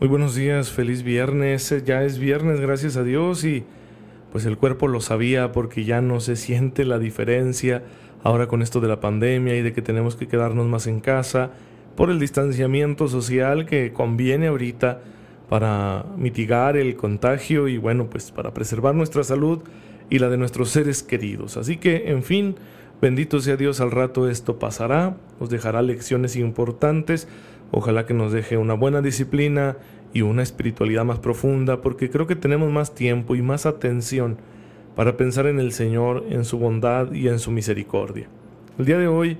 Muy buenos días, feliz viernes. Ya es viernes, gracias a Dios y pues el cuerpo lo sabía porque ya no se siente la diferencia ahora con esto de la pandemia y de que tenemos que quedarnos más en casa por el distanciamiento social que conviene ahorita para mitigar el contagio y bueno, pues para preservar nuestra salud y la de nuestros seres queridos. Así que, en fin, bendito sea Dios, al rato esto pasará, nos dejará lecciones importantes Ojalá que nos deje una buena disciplina y una espiritualidad más profunda, porque creo que tenemos más tiempo y más atención para pensar en el Señor, en su bondad y en su misericordia. El día de hoy,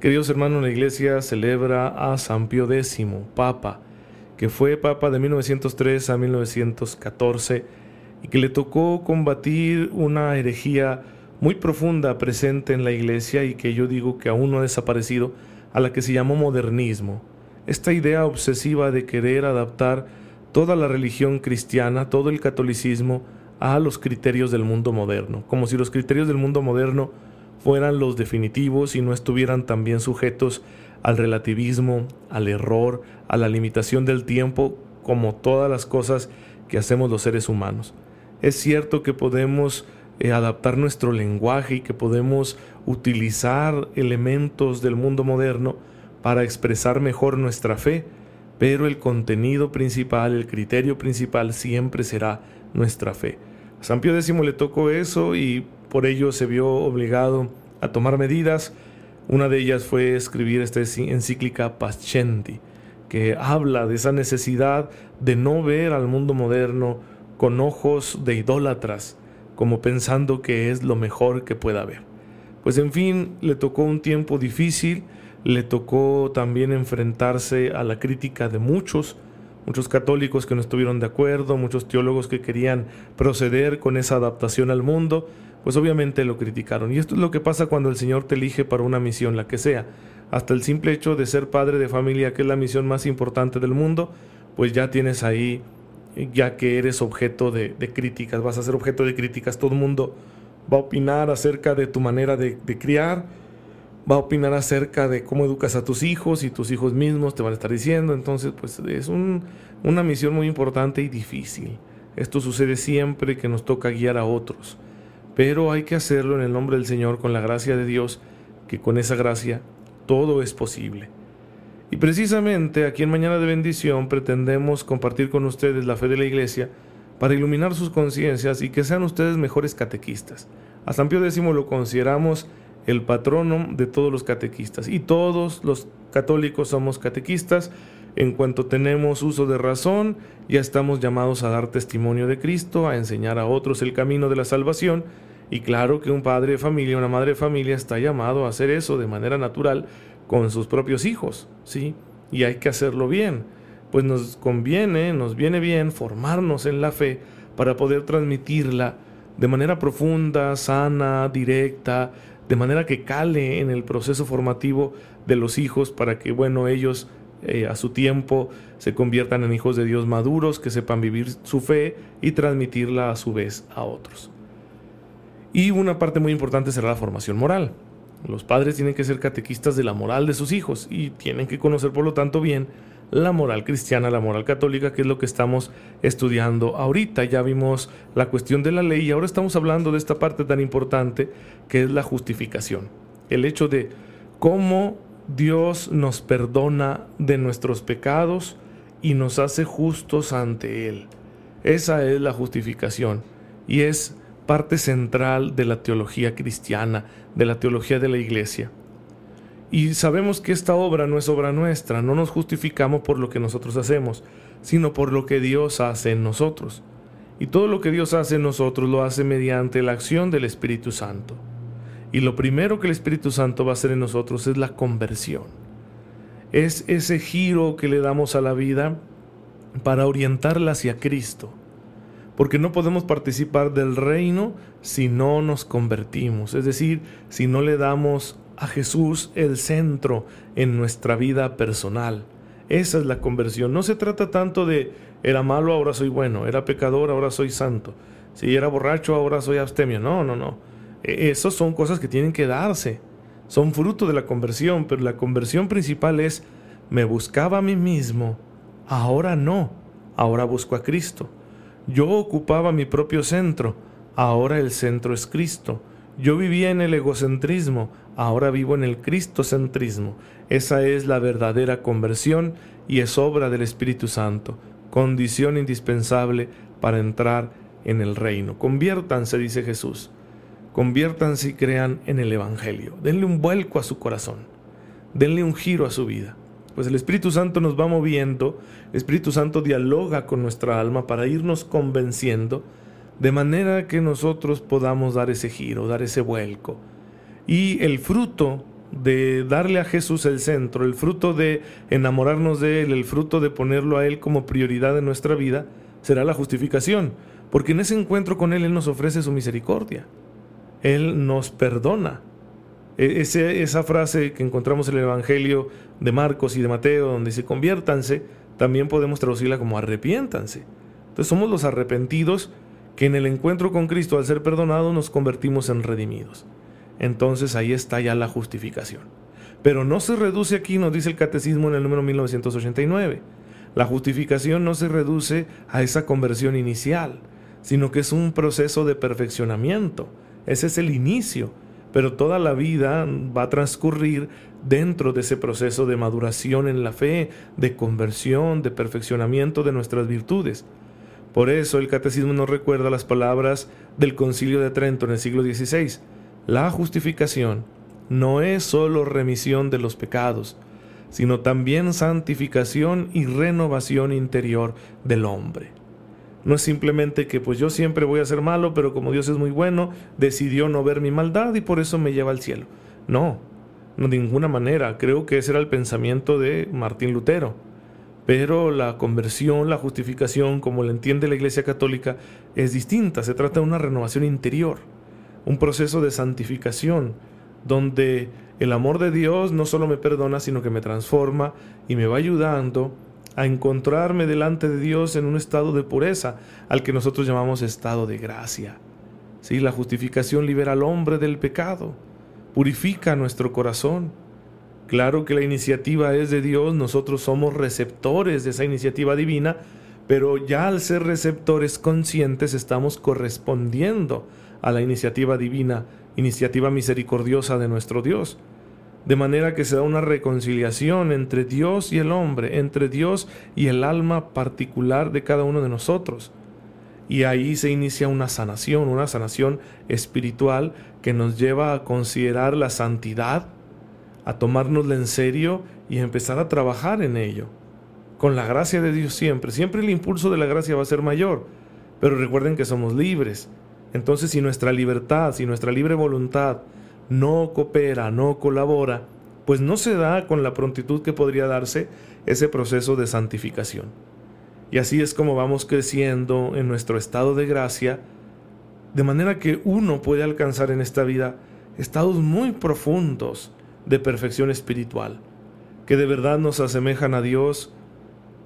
queridos hermanos, la iglesia celebra a San Pío X, Papa, que fue Papa de 1903 a 1914 y que le tocó combatir una herejía muy profunda presente en la iglesia y que yo digo que aún no ha desaparecido, a la que se llamó modernismo esta idea obsesiva de querer adaptar toda la religión cristiana, todo el catolicismo, a los criterios del mundo moderno, como si los criterios del mundo moderno fueran los definitivos y no estuvieran también sujetos al relativismo, al error, a la limitación del tiempo, como todas las cosas que hacemos los seres humanos. Es cierto que podemos eh, adaptar nuestro lenguaje y que podemos utilizar elementos del mundo moderno, para expresar mejor nuestra fe, pero el contenido principal, el criterio principal siempre será nuestra fe. A San Pío X le tocó eso y por ello se vio obligado a tomar medidas. Una de ellas fue escribir esta encíclica Pascendi, que habla de esa necesidad de no ver al mundo moderno con ojos de idólatras, como pensando que es lo mejor que pueda haber. Pues en fin, le tocó un tiempo difícil, le tocó también enfrentarse a la crítica de muchos, muchos católicos que no estuvieron de acuerdo, muchos teólogos que querían proceder con esa adaptación al mundo, pues obviamente lo criticaron. Y esto es lo que pasa cuando el Señor te elige para una misión, la que sea. Hasta el simple hecho de ser padre de familia, que es la misión más importante del mundo, pues ya tienes ahí, ya que eres objeto de, críticas, vas a ser objeto de críticas, todo el mundo va a opinar acerca de tu manera de, de criar, va a opinar acerca de cómo educas a tus hijos y tus hijos mismos te van a estar diciendo. Entonces, pues es una misión muy importante y difícil. Esto sucede siempre que nos toca guiar a otros. Pero hay que hacerlo en el nombre del Señor con la gracia de Dios, que con esa gracia todo es posible. Y precisamente aquí en Mañana de Bendición pretendemos compartir con ustedes la fe de la Iglesia para iluminar sus conciencias y que sean ustedes mejores catequistas. A San Pío X lo consideramos el patrono de todos los catequistas. Y todos los católicos somos catequistas. En cuanto tenemos uso de razón, ya estamos llamados a dar testimonio de Cristo, a enseñar a otros el camino de la salvación. Y claro que un padre de familia, una madre de familia está llamado a hacer eso de manera natural con sus propios hijos, ¿sí? Y hay que hacerlo bien. Pues nos conviene, nos viene bien formarnos en la fe para poder transmitirla de manera profunda, sana, directa, de manera que cale en el proceso formativo de los hijos para que, bueno, ellos eh, a su tiempo se conviertan en hijos de Dios maduros, que sepan vivir su fe y transmitirla a su vez a otros. Y una parte muy importante será la formación moral. Los padres tienen que ser catequistas de la moral de sus hijos y tienen que conocer, por lo tanto, bien la moral cristiana, la moral católica, que es lo que estamos estudiando ahorita. Ya vimos la cuestión de la ley y ahora estamos hablando de esta parte tan importante que es la justificación. El hecho de cómo Dios nos perdona de nuestros pecados y nos hace justos ante Él. Esa es la justificación y es parte central de la teología cristiana, de la teología de la iglesia. Y sabemos que esta obra no es obra nuestra, no nos justificamos por lo que nosotros hacemos, sino por lo que Dios hace en nosotros. Y todo lo que Dios hace en nosotros lo hace mediante la acción del Espíritu Santo. Y lo primero que el Espíritu Santo va a hacer en nosotros es la conversión. Es ese giro que le damos a la vida para orientarla hacia Cristo. Porque no podemos participar del reino si no nos convertimos, es decir, si no le damos a Jesús el centro en nuestra vida personal. Esa es la conversión. No se trata tanto de era malo, ahora soy bueno, era pecador, ahora soy santo. Si era borracho, ahora soy abstemio. No, no, no. E, Esas son cosas que tienen que darse. Son fruto de la conversión, pero la conversión principal es me buscaba a mí mismo, ahora no, ahora busco a Cristo. Yo ocupaba mi propio centro, ahora el centro es Cristo. Yo vivía en el egocentrismo, ahora vivo en el cristocentrismo. Esa es la verdadera conversión y es obra del Espíritu Santo, condición indispensable para entrar en el reino. Conviértanse, dice Jesús. Conviértanse y crean en el Evangelio. Denle un vuelco a su corazón. Denle un giro a su vida. Pues el Espíritu Santo nos va moviendo, el Espíritu Santo dialoga con nuestra alma para irnos convenciendo, de manera que nosotros podamos dar ese giro, dar ese vuelco. Y el fruto de darle a Jesús el centro, el fruto de enamorarnos de Él, el fruto de ponerlo a Él como prioridad en nuestra vida, será la justificación porque en ese encuentro con Él Él nos ofrece su misericordia. Él nos perdona. E, esa frase que encontramos en el Evangelio de Marcos y de Mateo, donde dice conviértanse, también podemos traducirla como arrepiéntanse. Entonces somos los arrepentidos que en el encuentro con Cristo, al ser perdonados, nos convertimos en redimidos. Entonces ahí está ya la justificación. Pero no se reduce aquí, nos dice el Catecismo en el número 1989. La justificación no se reduce a esa conversión inicial sino que es un proceso de perfeccionamiento. Ese es el inicio, pero toda la vida va a transcurrir dentro de ese proceso de maduración en la fe, de conversión, de perfeccionamiento de nuestras virtudes. Por eso el catecismo nos recuerda las palabras del concilio de Trento en el siglo XVI. La justificación no es sólo remisión de los pecados, sino también santificación y renovación interior del hombre. No es simplemente que pues yo siempre voy a ser malo, pero como Dios es muy bueno, decidió no ver mi maldad y por eso me lleva al cielo. No, no de ninguna manera. Creo que ese era el pensamiento de Martín Lutero. Pero la conversión, la justificación, como la entiende la Iglesia Católica, es distinta. Se trata de una renovación interior, un proceso de santificación, donde el amor de Dios no solo me perdona, sino que me transforma y me va ayudando a encontrarme delante de Dios en un estado de pureza, al que nosotros llamamos estado de gracia. Sí, la justificación libera al hombre del pecado, purifica nuestro corazón. Claro que la iniciativa es de Dios, nosotros somos receptores de esa iniciativa divina, pero ya al ser receptores conscientes estamos correspondiendo a la iniciativa divina, iniciativa misericordiosa de nuestro Dios de manera que se da una reconciliación entre Dios y el hombre, entre Dios y el alma particular de cada uno de nosotros. Y ahí se inicia una sanación, una sanación espiritual que nos lleva a considerar la santidad, a tomárnosla en serio y a empezar a trabajar en ello. Con la gracia de Dios siempre, siempre el impulso de la gracia va a ser mayor, pero recuerden que somos libres. Entonces si nuestra libertad, si nuestra libre voluntad no coopera, no colabora, pues no se da con la prontitud que podría darse ese proceso de santificación. Y así es como vamos creciendo en nuestro estado de gracia, de manera que uno puede alcanzar en esta vida estados muy profundos de perfección espiritual, que de verdad nos asemejan a Dios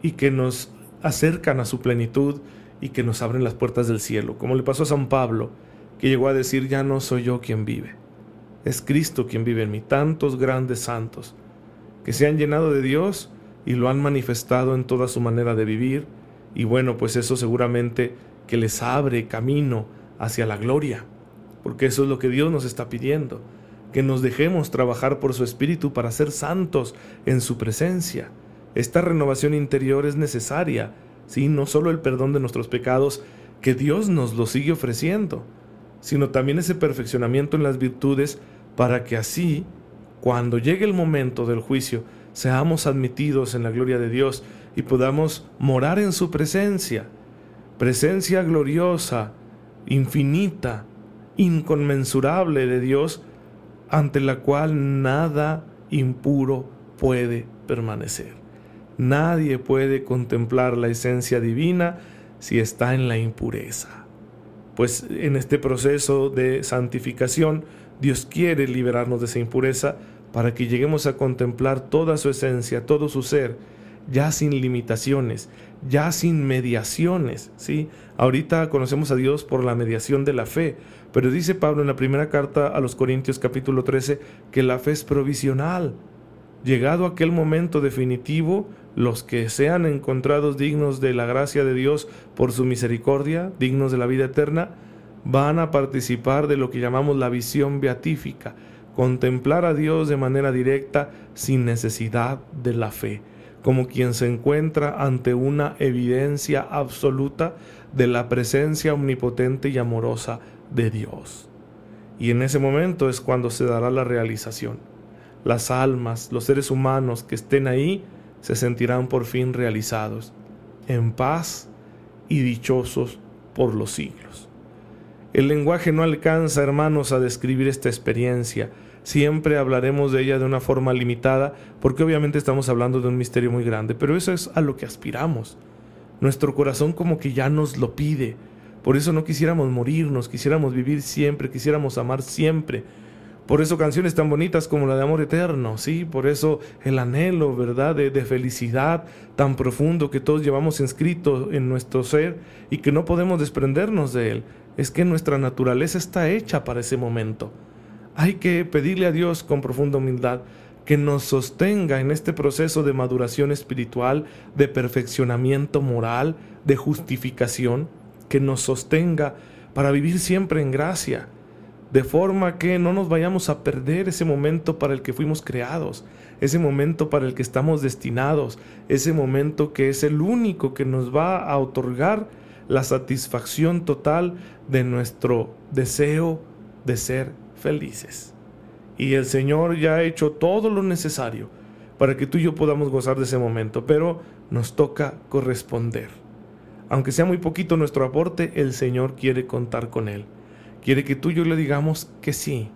y que nos acercan a su plenitud y que nos abren las puertas del cielo, como le pasó a San Pablo, que llegó a decir, ya no soy yo quien vive, es Cristo quien vive en mí, tantos grandes santos que se han llenado de Dios y lo han manifestado en toda su manera de vivir, y bueno, pues eso seguramente que les abre camino hacia la gloria, porque eso es lo que Dios nos está pidiendo, que nos dejemos trabajar por su Espíritu para ser santos en su presencia. Esta renovación interior es necesaria, ¿sí? no solo el perdón de nuestros pecados, que Dios nos lo sigue ofreciendo, sino también ese perfeccionamiento en las virtudes para que así, cuando llegue el momento del juicio, seamos admitidos en la gloria de Dios y podamos morar en su presencia, presencia gloriosa, infinita, inconmensurable de Dios, ante la cual nada impuro puede permanecer. Nadie puede contemplar la esencia divina si está en la impureza. Pues en este proceso de santificación, Dios quiere liberarnos de esa impureza para que lleguemos a contemplar toda su esencia, todo su ser, ya sin limitaciones, ya sin mediaciones, ¿sí? Ahorita conocemos a Dios por la mediación de la fe, pero dice Pablo en la primera carta a los Corintios capítulo 13 que la fe es provisional. Llegado aquel momento definitivo, los que sean encontrados dignos de la gracia de Dios por su misericordia, dignos de la vida eterna, van a participar de lo que llamamos la visión beatífica, contemplar a Dios de manera directa sin necesidad de la fe, como quien se encuentra ante una evidencia absoluta de la presencia omnipotente y amorosa de Dios. Y en ese momento es cuando se dará la realización. Las almas, los seres humanos que estén ahí, se sentirán por fin realizados, en paz y dichosos por los siglos. El lenguaje no alcanza, hermanos, a describir esta experiencia. Siempre hablaremos de ella de una forma limitada, porque obviamente estamos hablando de un misterio muy grande, pero eso es a lo que aspiramos. Nuestro corazón como que ya nos lo pide. Por eso no quisiéramos morirnos, quisiéramos vivir siempre, quisiéramos amar siempre. Por eso canciones tan bonitas como la de Amor Eterno, ¿sí? Por eso el anhelo, ¿verdad? De, de, felicidad tan profundo que todos llevamos inscrito en nuestro ser y que no podemos desprendernos de él es que nuestra naturaleza está hecha para ese momento. Hay que pedirle a Dios con profunda humildad que nos sostenga en este proceso de maduración espiritual, de perfeccionamiento moral, de justificación, que nos sostenga para vivir siempre en gracia, de forma que no nos vayamos a perder ese momento para el que fuimos creados, ese momento para el que estamos destinados, ese momento que es el único que nos va a otorgar la satisfacción total de nuestro deseo de ser felices. Y el Señor ya ha hecho todo lo necesario para que tú y yo podamos gozar de ese momento, pero nos toca corresponder. Aunque sea muy poquito nuestro aporte, el Señor quiere contar con él. Quiere que tú y yo le digamos que sí,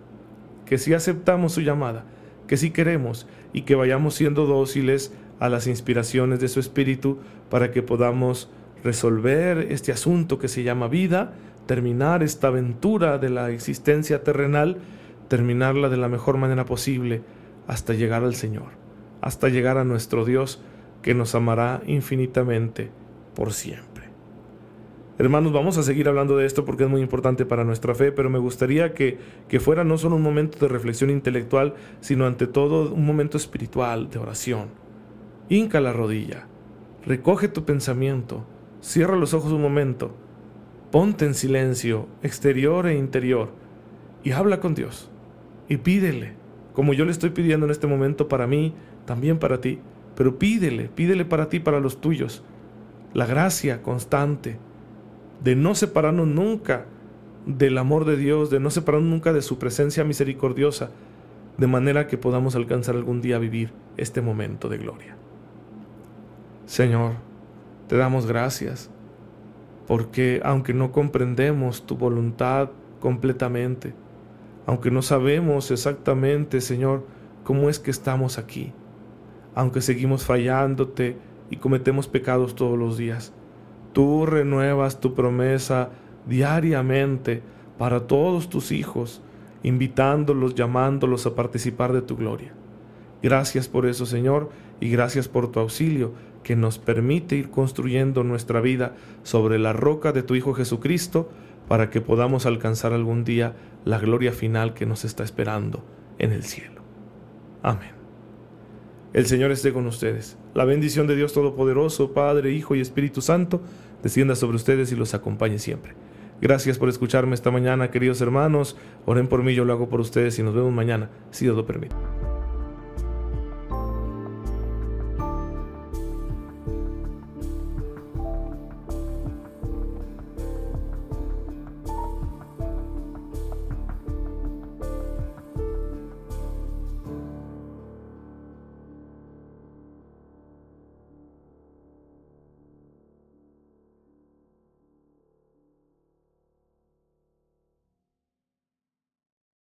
que sí aceptamos su llamada, que sí queremos y que vayamos siendo dóciles a las inspiraciones de su Espíritu para que podamos resolver este asunto que se llama vida, terminar esta aventura de la existencia terrenal, terminarla de la mejor manera posible hasta llegar al Señor, hasta llegar a nuestro Dios que nos amará infinitamente por siempre. Hermanos, vamos a seguir hablando de esto porque es muy importante para nuestra fe, pero me gustaría que, que fuera no solo un momento de reflexión intelectual, sino ante todo un momento espiritual de oración. Hinca la rodilla, recoge tu pensamiento, Cierra los ojos un momento, ponte en silencio, exterior e interior, y habla con Dios. Y pídele, como yo le estoy pidiendo en este momento para mí, también para ti, pero pídele, pídele para ti, para los tuyos, la gracia constante de no separarnos nunca del amor de Dios, de no separarnos nunca de su presencia misericordiosa, de manera que podamos alcanzar algún día vivir este momento de gloria. Señor, te damos gracias, porque aunque no comprendemos tu voluntad completamente, aunque no sabemos exactamente, Señor, cómo es que estamos aquí, aunque seguimos fallándote y cometemos pecados todos los días, tú renuevas tu promesa diariamente para todos tus hijos, invitándolos, llamándolos a participar de tu gloria. Gracias por eso, Señor, y gracias por tu auxilio que nos permite ir construyendo nuestra vida sobre la roca de tu Hijo Jesucristo para que podamos alcanzar algún día la gloria final que nos está esperando en el cielo. Amén. El Señor esté con ustedes. La bendición de Dios Todopoderoso, Padre, Hijo y Espíritu Santo, descienda sobre ustedes y los acompañe siempre. Gracias por escucharme esta mañana, queridos hermanos. Oren por mí, yo lo hago por ustedes y nos vemos mañana, si Dios lo permite.